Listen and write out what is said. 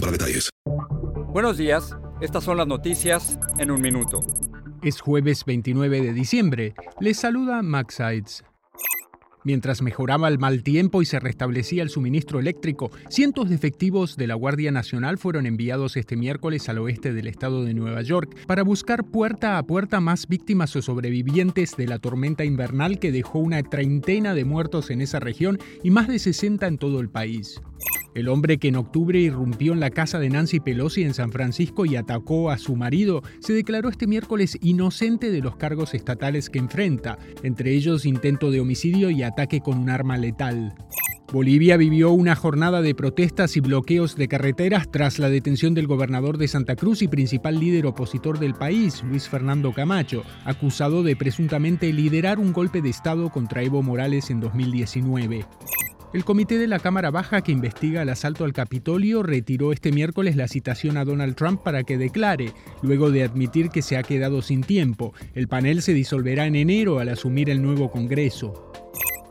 para detalles. Buenos días, estas son las noticias en un minuto. Es jueves 29 de diciembre. Les saluda Max Sides. Mientras mejoraba el mal tiempo y se restablecía el suministro eléctrico, cientos de efectivos de la Guardia Nacional fueron enviados este miércoles al oeste del estado de Nueva York para buscar puerta a puerta más víctimas o sobrevivientes de la tormenta invernal que dejó una treintena de muertos en esa región y más de 60 en todo el país. El hombre que en octubre irrumpió en la casa de Nancy Pelosi en San Francisco y atacó a su marido se declaró este miércoles inocente de los cargos estatales que enfrenta, entre ellos intento de homicidio y ataque con un arma letal. Bolivia vivió una jornada de protestas y bloqueos de carreteras tras la detención del gobernador de Santa Cruz y principal líder opositor del país, Luis Fernando Camacho, acusado de presuntamente liderar un golpe de Estado contra Evo Morales en 2019. El comité de la Cámara Baja que investiga el asalto al Capitolio retiró este miércoles la citación a Donald Trump para que declare, luego de admitir que se ha quedado sin tiempo. El panel se disolverá en enero al asumir el nuevo Congreso.